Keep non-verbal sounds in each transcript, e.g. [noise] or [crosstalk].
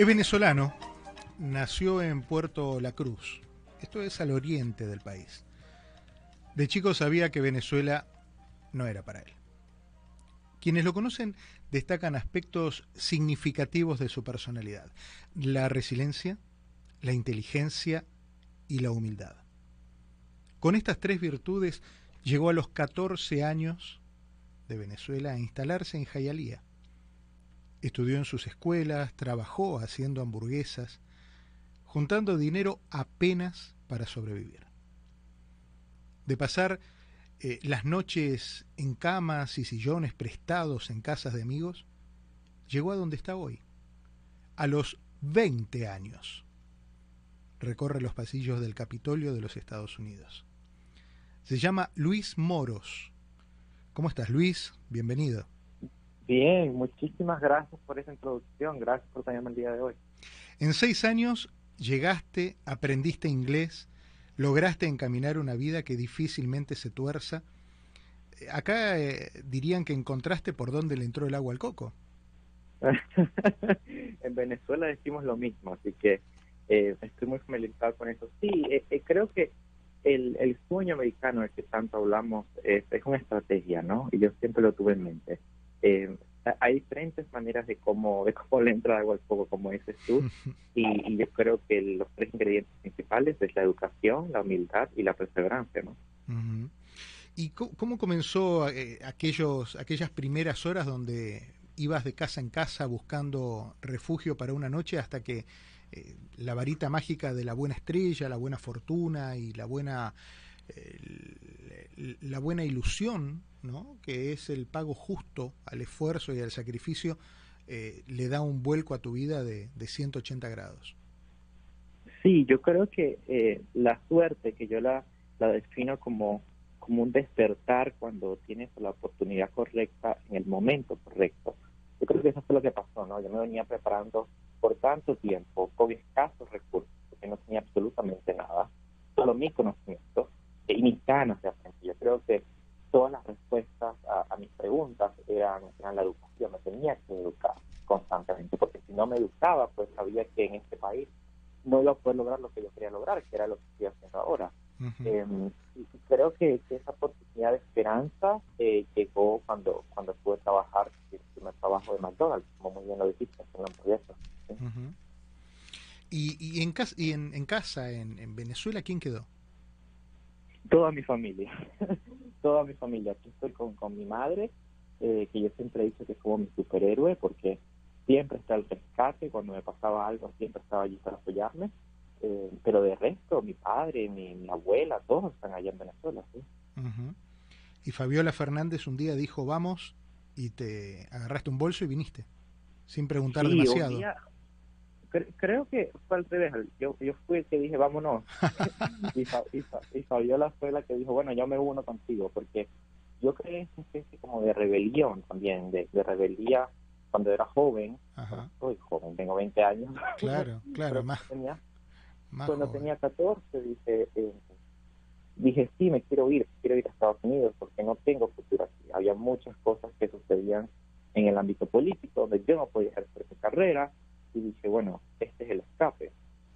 Es venezolano, nació en Puerto La Cruz, esto es al oriente del país. De chico sabía que Venezuela no era para él. Quienes lo conocen destacan aspectos significativos de su personalidad, la resiliencia, la inteligencia y la humildad. Con estas tres virtudes llegó a los 14 años de Venezuela a instalarse en Jayalía, Estudió en sus escuelas, trabajó haciendo hamburguesas, juntando dinero apenas para sobrevivir. De pasar eh, las noches en camas y sillones prestados en casas de amigos, llegó a donde está hoy, a los 20 años. Recorre los pasillos del Capitolio de los Estados Unidos. Se llama Luis Moros. ¿Cómo estás, Luis? Bienvenido. Bien, muchísimas gracias por esa introducción, gracias por tenerme el día de hoy. En seis años llegaste, aprendiste inglés, lograste encaminar una vida que difícilmente se tuerza. Eh, acá eh, dirían que encontraste por dónde le entró el agua al coco. [laughs] en Venezuela decimos lo mismo, así que eh, estoy muy familiarizado con eso. Sí, creo que el, el, sueño americano del que tanto hablamos es, es una estrategia, ¿no? Y yo siempre lo tuve en mente. Eh, hay diferentes maneras de cómo, de cómo le entra agua al fuego, como dices tú, [laughs] y, yo creo que los tres ingredientes principales es la educación, la humildad y la perseverancia, ¿no? ¿Y cómo, comenzó eh, aquellos, aquellas primeras horas donde ibas de casa en casa buscando refugio para una noche hasta que eh, la varita mágica de la buena estrella, la buena fortuna y la buena la buena ilusión, ¿no? que es el pago justo al esfuerzo y al sacrificio, eh, le da un vuelco a tu vida de, de 180 grados. Sí, yo creo que eh, la suerte, que yo la, la defino como, como un despertar cuando tienes la oportunidad correcta en el momento correcto. Yo creo que eso fue lo que pasó, ¿no? Yo me venía preparando por tanto tiempo, con escasos recursos, porque no tenía absolutamente nada, solo mi conocimiento, y mis ganas de aprender. Yo creo que todas las respuestas a, mis preguntas eran, eran, la educación. Me tenía que educar constantemente, porque si no me educaba, pues sabía que en este país no iba a poder lograr lo que yo quería lograr, que era lo que estoy haciendo ahora. Em, y creo que, esa oportunidad de esperanza eh, llegó cuando cuando pude trabajar el primer trabajo de McDonald's, como muy bien lo dijiste, en la ¿Y, y, en, casa, y en, en casa, en, en Venezuela, quién quedó? Toda mi familia, [laughs] toda mi familia. Aquí estoy con, con mi madre, eh, que yo siempre he dicho que es como mi superhéroe, porque siempre está el rescate, cuando me pasaba algo siempre estaba allí para apoyarme. Eh, pero de resto, mi padre, mi, abuela, todos están allá en Venezuela. ¿sí? Y Fabiola Fernández un día dijo, vamos, y te agarraste un bolso y viniste, sin preguntar demasiado creo que fue al revés. Yo, yo fui el que dije, vámonos. [laughs] y, y, Fabiola fue la que dijo, bueno, yo me uno contigo, porque yo creí en una especie como de rebelión también, de, de rebeldía cuando era joven. Soy joven, tengo 20 años. Claro, claro, [laughs] más. Tenía, cuando tenía 14 dije, eh, dije, sí, me quiero ir, quiero ir a Estados Unidos porque no tengo futuro aquí. Había muchas cosas que sucedían en el ámbito político donde yo no podía ejercer mi carrera y dije, bueno, este es el escape.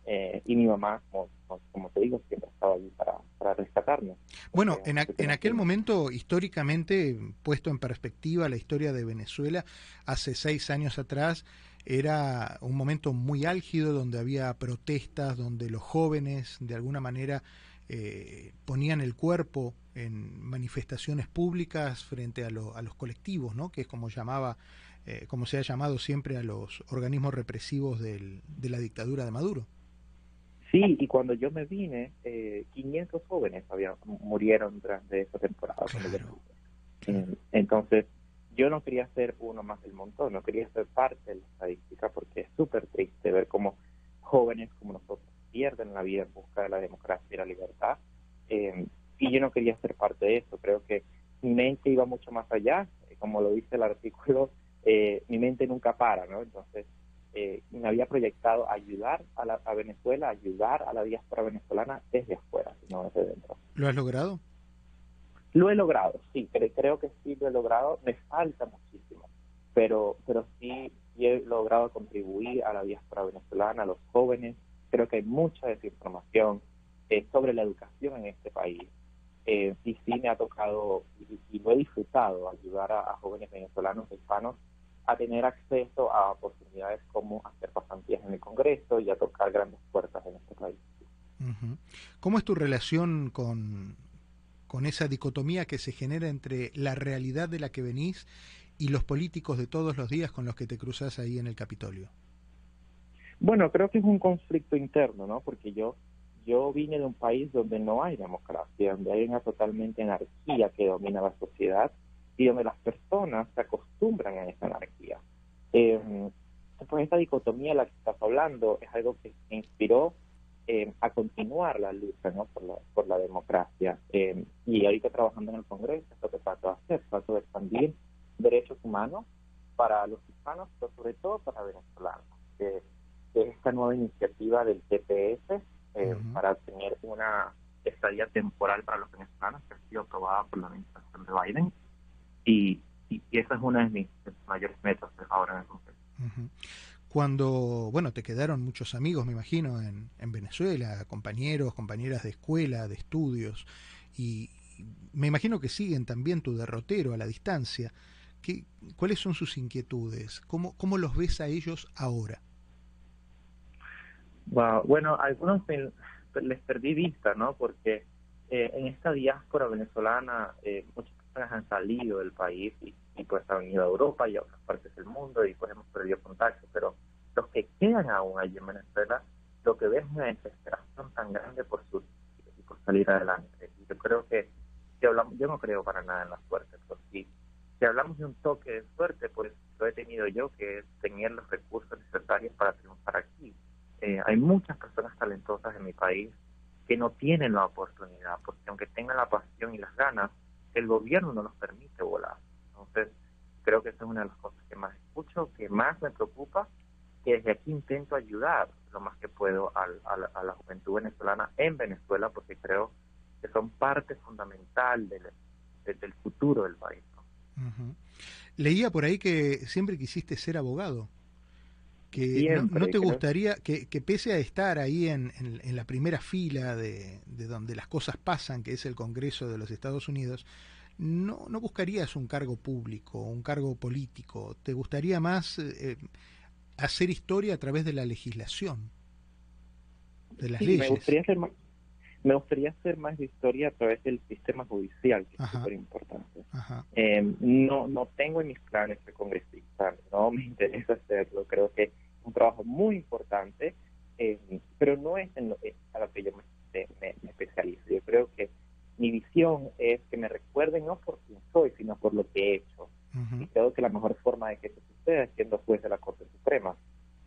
Eh, y mi mamá, como, como, te digo, siempre estaba allí para, para rescatarme. Bueno, en, en aquel momento, históricamente, puesto en perspectiva la historia de Venezuela, hace seis años atrás, era un momento muy álgido donde había protestas, donde los jóvenes, de alguna manera, eh, ponían el cuerpo en manifestaciones públicas frente a, a los colectivos, ¿no? que es como llamaba eh, como se ha llamado siempre a los organismos represivos del, de la dictadura de Maduro. Sí, y cuando yo me vine, eh, 500 jóvenes habían, murieron durante esa temporada. Entonces, yo no quería ser uno más del montón, no quería ser parte de la estadística porque es súper triste ver cómo jóvenes como nosotros pierden la vida en busca de la democracia y la libertad. Eh, y yo no quería ser parte de eso, creo que mi mente iba mucho más allá, como lo dice el artículo, eh, mi mente nunca para, ¿no? Entonces, eh, me había proyectado ayudar a, la, a Venezuela, ayudar a la diáspora venezolana desde afuera, no desde dentro. ¿Lo has logrado? Lo he logrado, sí, creo que sí lo he logrado. Me falta muchísimo, pero, pero sí, he logrado contribuir a la diáspora venezolana, a los jóvenes. Creo que hay mucha desinformación eh, sobre la educación en este país. Eh, y sí me ha tocado y, lo he disfrutado ayudar a, jóvenes venezolanos hispanos a tener acceso a oportunidades como hacer pasantías en el Congreso y a tocar grandes puertas en este país. ¿Cómo es tu relación con, con esa dicotomía que se genera entre la realidad de la que venís y los políticos de todos los días con los que te cruzas ahí en el Capitolio? Bueno, creo que es un conflicto interno, ¿no? Porque yo yo vine de un país donde no hay democracia, donde hay una totalmente anarquía que domina la sociedad y donde las personas se acostumbran a esa anarquía. Eh, pues esta dicotomía de la que estás hablando es algo que inspiró eh, a continuar la lucha ¿no? por, la, por la democracia. Eh, y ahorita trabajando en el Congreso, es lo que trato de hacer, trato de expandir derechos humanos para los hispanos, pero sobre todo para venezolanos. Que, esta nueva iniciativa del TPS eh, para tener una estadía temporal para los venezolanos que ha sido aprobada por la administración de Biden. Y, y, esa es una de mis, mayores metas ahora en el Congreso cuando, bueno, te quedaron muchos amigos, me imagino, en, en Venezuela, compañeros, compañeras de escuela, de estudios, y, me imagino que siguen también tu derrotero a la distancia. ¿Qué, ¿Cuáles son sus inquietudes? ¿Cómo, ¿Cómo los ves a ellos ahora? bueno, algunos les perdí vista, ¿no? Porque eh, en esta diáspora venezolana eh, muchas personas han salido del país y y pues han ido a Europa y a otras partes del mundo y pues hemos perdido contacto, pero los que quedan aún allí en Venezuela, lo que ven es una desesperación tan grande por su por salir adelante. Y yo creo que si hablamos, yo no creo para nada en la suerte, pero si, si hablamos de un toque de suerte, pues lo he tenido yo, que es tener los recursos necesarios para triunfar aquí. Eh, hay muchas personas talentosas en mi país que no tienen la oportunidad, porque aunque tengan la pasión y las ganas, el gobierno no los permite volar. Entonces, creo que esa es una de las cosas que más escucho, que más me preocupa, que desde aquí intento ayudar lo más que puedo a, la juventud venezolana en Venezuela, porque creo que son parte fundamental del, del futuro del país. Leía por ahí que siempre quisiste ser abogado que no, te gustaría que, pese a estar ahí en, en, la primera fila de, de, donde las cosas pasan, que es el Congreso de los Estados Unidos, no, no buscarías un cargo público, un cargo político, te gustaría más eh, hacer historia a través de la legislación, de las leyes. Me gustaría, hacer más, me gustaría hacer más historia a través del sistema judicial, que es súper importante. Eh, no, no tengo en mis planes de congresista, no me interesa hacerlo, creo que es un trabajo muy importante, eh, pero no es en lo, a lo que yo me, me, me especializo. Yo creo que es que me recuerden no por quién soy, sino por lo que he hecho. Y creo que la mejor forma de que eso suceda es siendo juez de la Corte Suprema.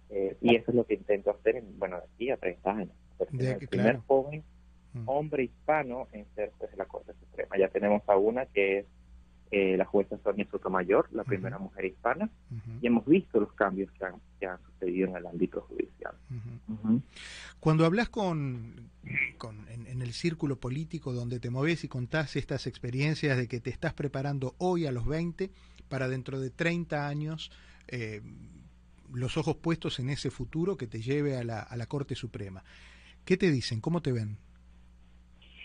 Eh, y eso es lo que intento hacer, en, bueno, de aquí a 30 años. el primer joven hombre hispano en ser juez de la Corte Suprema. Ya tenemos a una que es eh, la jueza Sonia Sotomayor, la primera mujer hispana, y hemos visto los cambios que han, que han sucedido en el ámbito judicial. Cuando hablas con, en, el círculo político donde te moves y contás estas experiencias de que te estás preparando hoy a los 20 para dentro de 30 años, eh, los ojos puestos en ese futuro que te lleve a la, a la Corte Suprema, ¿qué te dicen? ¿Cómo te ven?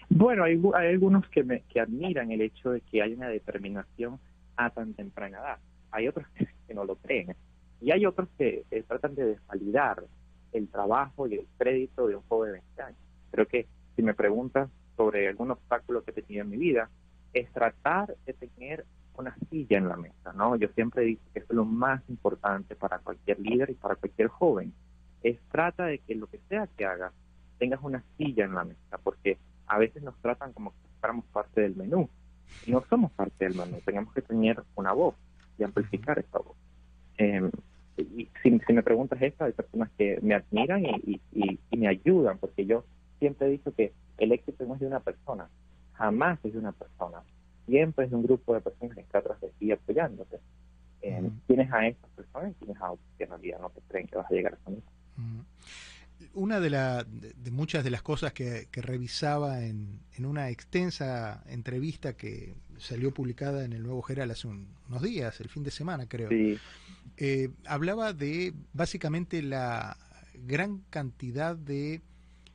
Bueno, hay, algunos que, me, que admiran el hecho de que hay una determinación a tan temprana edad. Hay otros [laughs] que, no lo creen. Y hay otros que tratan de desvalidar el trabajo y el crédito de un joven de 20 años. Creo que si me preguntas sobre algún obstáculo que he tenido en mi vida, es tratar de tener una silla en la mesa, ¿no? Yo siempre digo que eso es lo más importante para cualquier líder y para cualquier joven. Es trata de que lo que sea que hagas, tengas una silla en la mesa, porque a veces nos tratan como si fuéramos parte del menú. Y no somos parte del menú, tenemos que tener una voz y amplificar esa voz. Em, y si, me preguntas esto, hay personas que me admiran y, me ayudan, porque yo siempre he dicho que el éxito no es de una persona, jamás es de una persona, siempre es de un grupo de personas que está atrás de ti apoyándote. Tienes a estas personas y tienes a otros que en realidad no te creen que vas a llegar a eso una de, la, de, muchas de las cosas que, revisaba en, en, una extensa entrevista que salió publicada en el Nuevo Geral hace unos días, el fin de semana creo, eh, hablaba de básicamente la gran cantidad de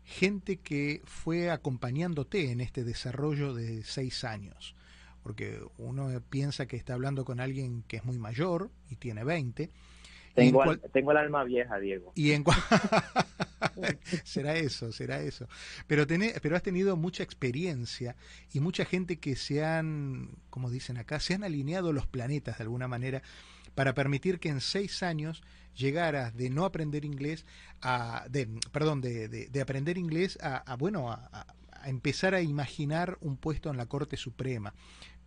gente que fue acompañándote en este desarrollo de seis años. Porque uno piensa que está hablando con alguien que es muy mayor y tiene 20, tengo, tengo el alma vieja, Diego. Y en [laughs] será eso, será eso. Pero, pero has tenido mucha experiencia y mucha gente que se han, como dicen acá, se han alineado los planetas de alguna manera para permitir que en seis años llegaras de no aprender inglés a, de, perdón, de, de, aprender inglés a, bueno, a, empezar a imaginar un puesto en la Corte Suprema,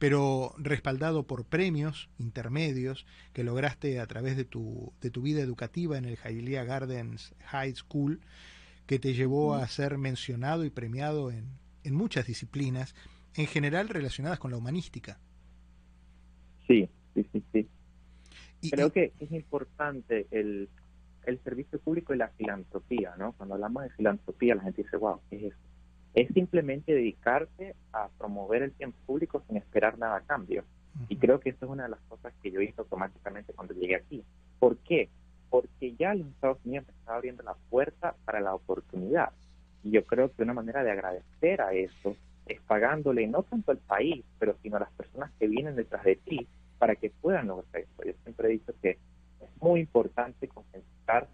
pero respaldado por premios intermedios que lograste a través de tu, de tu vida educativa en el Hialeah Gardens High School, que te llevó a ser mencionado y premiado en, en muchas disciplinas, en general relacionadas con la humanística. Sí, sí, sí, sí. Creo que es importante el, el servicio público y la filantropía, ¿no? Cuando hablamos de filantropía, la gente dice, wow, ¿qué es eso? es simplemente dedicarse a promover el tiempo público sin esperar nada a cambio. Y creo que eso es una de las cosas que yo hice automáticamente cuando llegué aquí. ¿Por qué? Porque ya los Estados Unidos me estaba abriendo la puerta para la oportunidad. Y yo creo que una manera de agradecer a eso es pagándole no tanto al país, pero sino a las personas que vienen detrás de ti para que puedan lograr eso. Yo siempre he dicho que es muy importante concentrar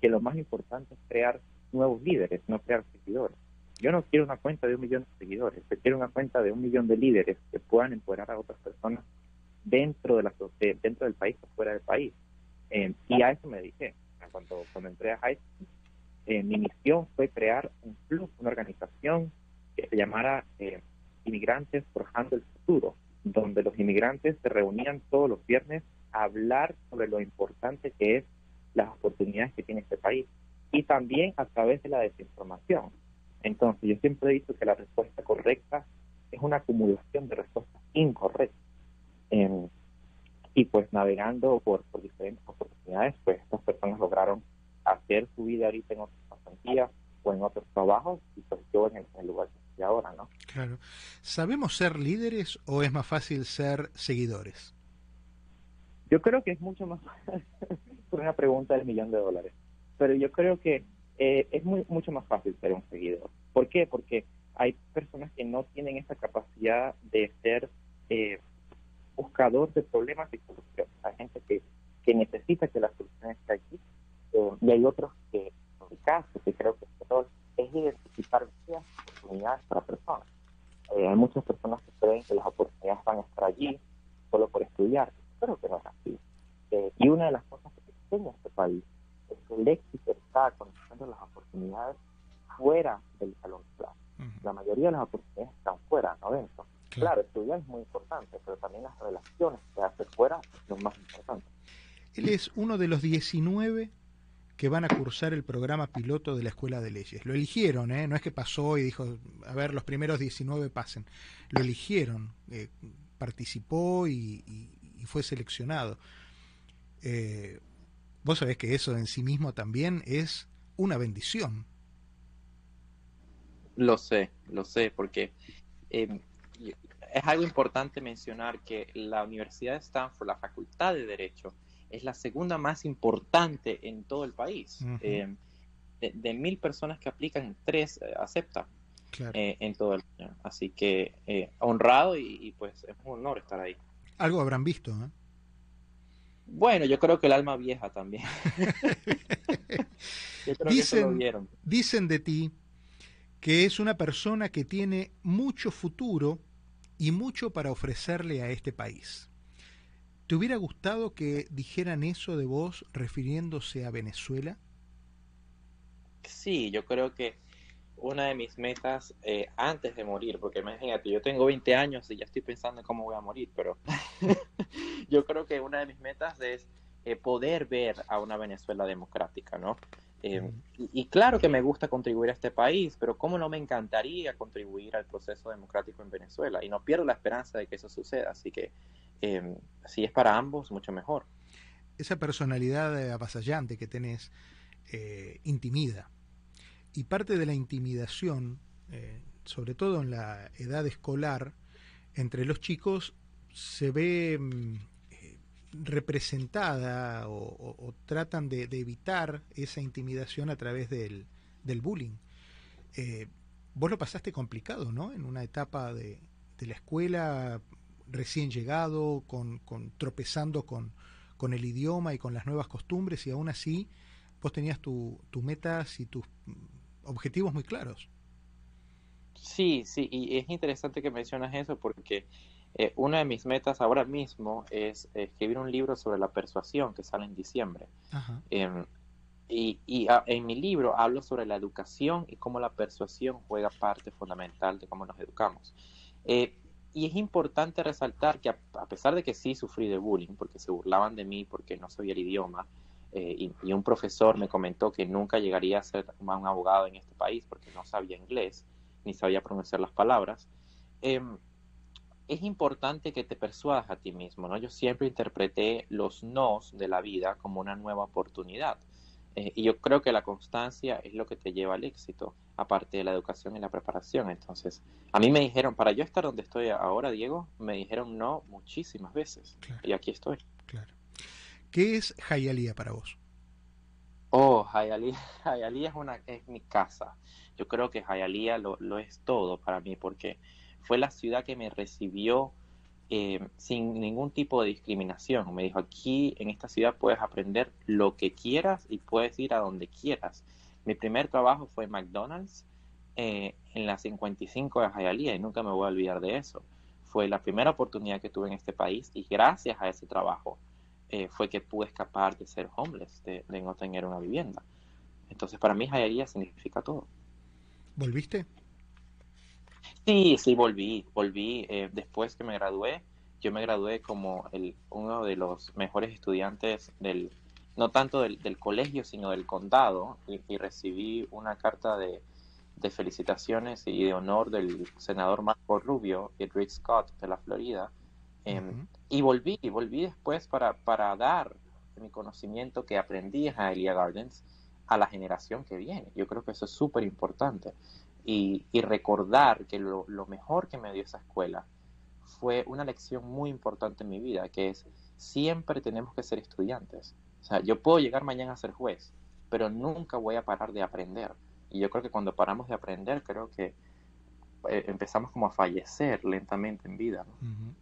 que lo más importante es crear nuevos líderes, no crear seguidores. Yo no quiero una cuenta de un millón de seguidores, yo quiero una cuenta de un millón de líderes que puedan empoderar a otras personas dentro de la dentro del país o fuera del país. Eh, y a eso me dediqué. Cuando, cuando entré a High eh, mi misión fue crear un club, una organización que se llamara eh, Inmigrantes Forjando el Futuro, inmigrantes se reunían todos los viernes a hablar sobre lo importante que es las oportunidades que tiene este país y también a través de la desinformación. Entonces, yo siempre he dicho que la respuesta correcta es una acumulación de respuestas incorrectas. Em, y pues navegando por, diferentes oportunidades, pues estas personas lograron hacer su vida ahorita en otras pasantías o en otros trabajos y pues yo en el, lugar que estoy ahora, ¿no? Claro. ¿Sabemos ser líderes o es más fácil ser seguidores? Yo creo que es mucho más por [laughs] una pregunta del millón de dólares. Pero yo creo que eh, es muy, mucho más fácil ser un seguidor. ¿Por qué? Porque hay personas que no tienen esa capacidad de ser eh, buscador de problemas y soluciones. Hay gente que, que necesita que la solución esté aquí eh, y hay otros que, en mi caso, que creo que rol es identificar vías oportunidades para personas. Hay muchas personas que creen que las oportunidades van a estar allí solo por estudiar. Creo que no es así. y una de las cosas que enseña este país es que el éxito está conociendo las oportunidades fuera del salón de clase. La mayoría de las oportunidades están fuera, no dentro. Claro. estudiar es muy importante, pero también las relaciones que hace fuera lo más importante. Él es uno de los 19 que van a cursar el programa piloto de la Escuela de Leyes. Lo eligieron, ¿eh? no es que pasó y dijo, a ver, los primeros 19 pasen. Lo eligieron, eh, participó y, fue seleccionado. Eh, Vos sabés que eso en sí mismo también es una bendición. Lo sé, lo sé, porque em, es algo importante mencionar que la Universidad de Stanford, la Facultad de Derecho, es la segunda más importante en todo el país. Em, de, mil personas que aplican, tres eh, aceptan eh, en todo el país. Así que eh, honrado y, y, pues es un honor estar ahí. Algo habrán visto, ¿eh? Bueno, yo creo que el alma vieja también. [laughs] dicen, dicen de ti que es una persona que tiene mucho futuro y mucho para ofrecerle a este país. ¿Te hubiera gustado que dijeran eso de vos refiriéndose a Venezuela? Sí, yo creo que una de mis metas eh, antes de morir, porque imagínate, yo tengo 20 años y ya estoy pensando en cómo voy a morir, pero [laughs] yo creo que una de mis metas es eh, poder ver a una Venezuela democrática, ¿no? Eh, y, claro que me gusta contribuir a este país, pero ¿cómo no me encantaría contribuir al proceso democrático en Venezuela? Y no pierdo la esperanza de que eso suceda, así que em, si es para ambos, mucho mejor. Esa personalidad avasallante que tenés eh, intimida. Y parte de la intimidación, eh, sobre todo en la edad escolar, entre los chicos se ve mm, eh, representada o, tratan de, evitar esa intimidación a través del, bullying. vos lo pasaste complicado, ¿no? En una etapa de, la escuela recién llegado, con, tropezando con, con el idioma y con las nuevas costumbres y aún así vos tenías tus metas y tus objetivos muy claros. Sí, sí, y es interesante que mencionas eso porque eh, una de mis metas ahora mismo es escribir un libro sobre la persuasión que sale en diciembre. Em, y, y en mi libro hablo sobre la educación y cómo la persuasión juega parte fundamental de cómo nos educamos. Eh, y es importante resaltar que a, pesar de que sí sufrí de bullying, porque se burlaban de mí porque no sabía el idioma, eh, y, un profesor me comentó que nunca llegaría a ser un abogado en este país porque no sabía inglés ni sabía pronunciar las palabras. Em, es importante que te persuadas a ti mismo, ¿no? Yo siempre interpreté los nos de la vida como una nueva oportunidad. Eh, y yo creo que la constancia es lo que te lleva al éxito, aparte de la educación y la preparación. Entonces, a mí me dijeron, para yo estar donde estoy ahora, Diego, me dijeron no muchísimas veces. Y aquí estoy. Claro. ¿Qué es Hialeah para vos? Oh, Hialeah, [laughs] es, una, es mi casa. Yo creo que Hialeah lo, lo es todo para mí porque fue la ciudad que me recibió eh, sin ningún tipo de discriminación. Me dijo, aquí en esta ciudad puedes aprender lo que quieras y puedes ir a donde quieras. Mi primer trabajo fue McDonald's eh, en la 55 de Hialeah y nunca me voy a olvidar de eso. Fue la primera oportunidad que tuve en este país y gracias a ese trabajo eh, fue que pude escapar de ser homeless, de, no tener una vivienda. Entonces, para mí, Jayalía significa todo. ¿Volviste? Sí, sí, volví. Volví eh, después que me gradué. Yo me gradué como el, uno de los mejores estudiantes del, no tanto del, colegio, sino del condado, y, recibí una carta de, de, felicitaciones y de honor del senador Marco Rubio y Rick Scott de la Florida, Em, y volví, volví después para, para dar mi conocimiento que aprendí en Elia Gardens a la generación que viene. Yo creo que eso es súper importante. Y, recordar que lo, mejor que me dio esa escuela fue una lección muy importante en mi vida, que es siempre tenemos que ser estudiantes. O sea, yo puedo llegar mañana a ser juez, pero nunca voy a parar de aprender. Y yo creo que cuando paramos de aprender, creo que eh, empezamos como a fallecer lentamente en vida. ¿no?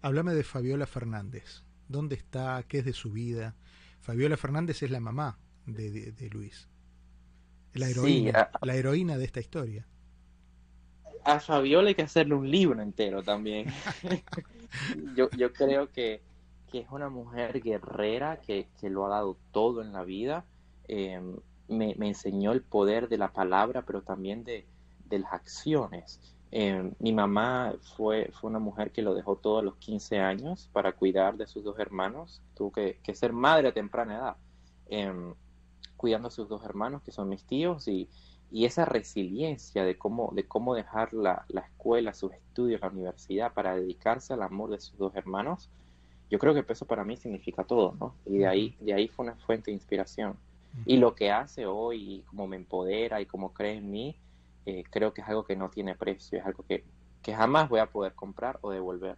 Háblame de Fabiola Fernández. ¿Dónde está? ¿Qué es de su vida? Fabiola Fernández es la mamá de, Luis. La heroína, la heroína de esta historia. A Fabiola hay que hacerle un libro entero también. [laughs] yo, yo creo que, es una mujer guerrera que, lo ha dado todo en la vida. Em, me, me, enseñó el poder de la palabra, pero también de, de las acciones. Em, mi mamá fue, fue una mujer que lo dejó todo a los 15 años para cuidar de sus dos hermanos. Tuvo que, ser madre a temprana edad, em, cuidando a sus dos hermanos, que son mis tíos, y, esa resiliencia de cómo, de cómo dejar la, escuela, sus estudios, la universidad, para dedicarse al amor de sus dos hermanos, yo creo que eso para mí significa todo, ¿no? Y de ahí, de ahí fue una fuente de inspiración. Y lo que hace hoy, cómo me empodera y cómo cree en mí, eh, creo que es algo que no tiene precio, es algo que, jamás voy a poder comprar o devolver.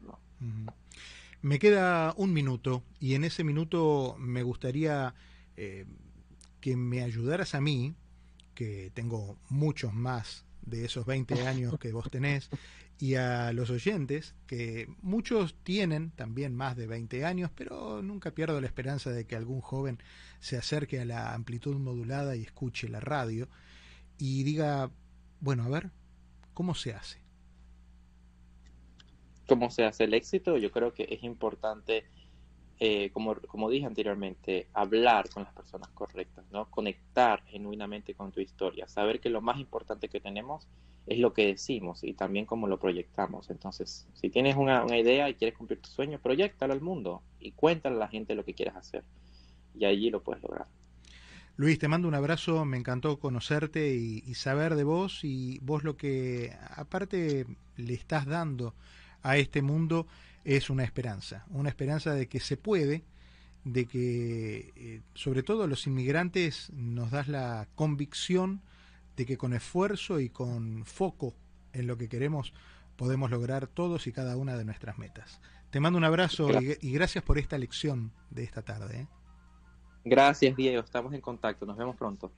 Me queda un minuto y en ese minuto me gustaría eh, que me ayudaras a mí, que tengo muchos más de esos 20 [laughs] años que vos tenés, y a los oyentes, que muchos tienen también más de 20 años, pero nunca pierdo la esperanza de que algún joven se acerque a la amplitud modulada y escuche la radio y diga, bueno, a ver, ¿cómo se hace? ¿Cómo se hace el éxito? Yo creo que es importante, eh, como, como dije anteriormente, hablar con las personas correctas, ¿no? Conectar genuinamente con tu historia, saber que lo más importante que tenemos es lo que decimos y también cómo lo proyectamos. Entonces, si tienes una, una idea y quieres cumplir tu sueño, proyectalo al mundo y cuéntale a la gente lo que quieres hacer. Y allí lo puedes lograr. Luis, te mando un abrazo, me encantó conocerte y, saber de vos y vos lo que aparte le estás dando a este mundo es una esperanza, una esperanza de que se puede, de que eh, sobre todo los inmigrantes nos das la convicción de que con esfuerzo y con foco en lo que queremos podemos lograr todos y cada una de nuestras metas. Te mando un abrazo y, gracias por esta lección de esta tarde. ¿eh? Gracias, Diego. Estamos en contacto. Nos vemos pronto.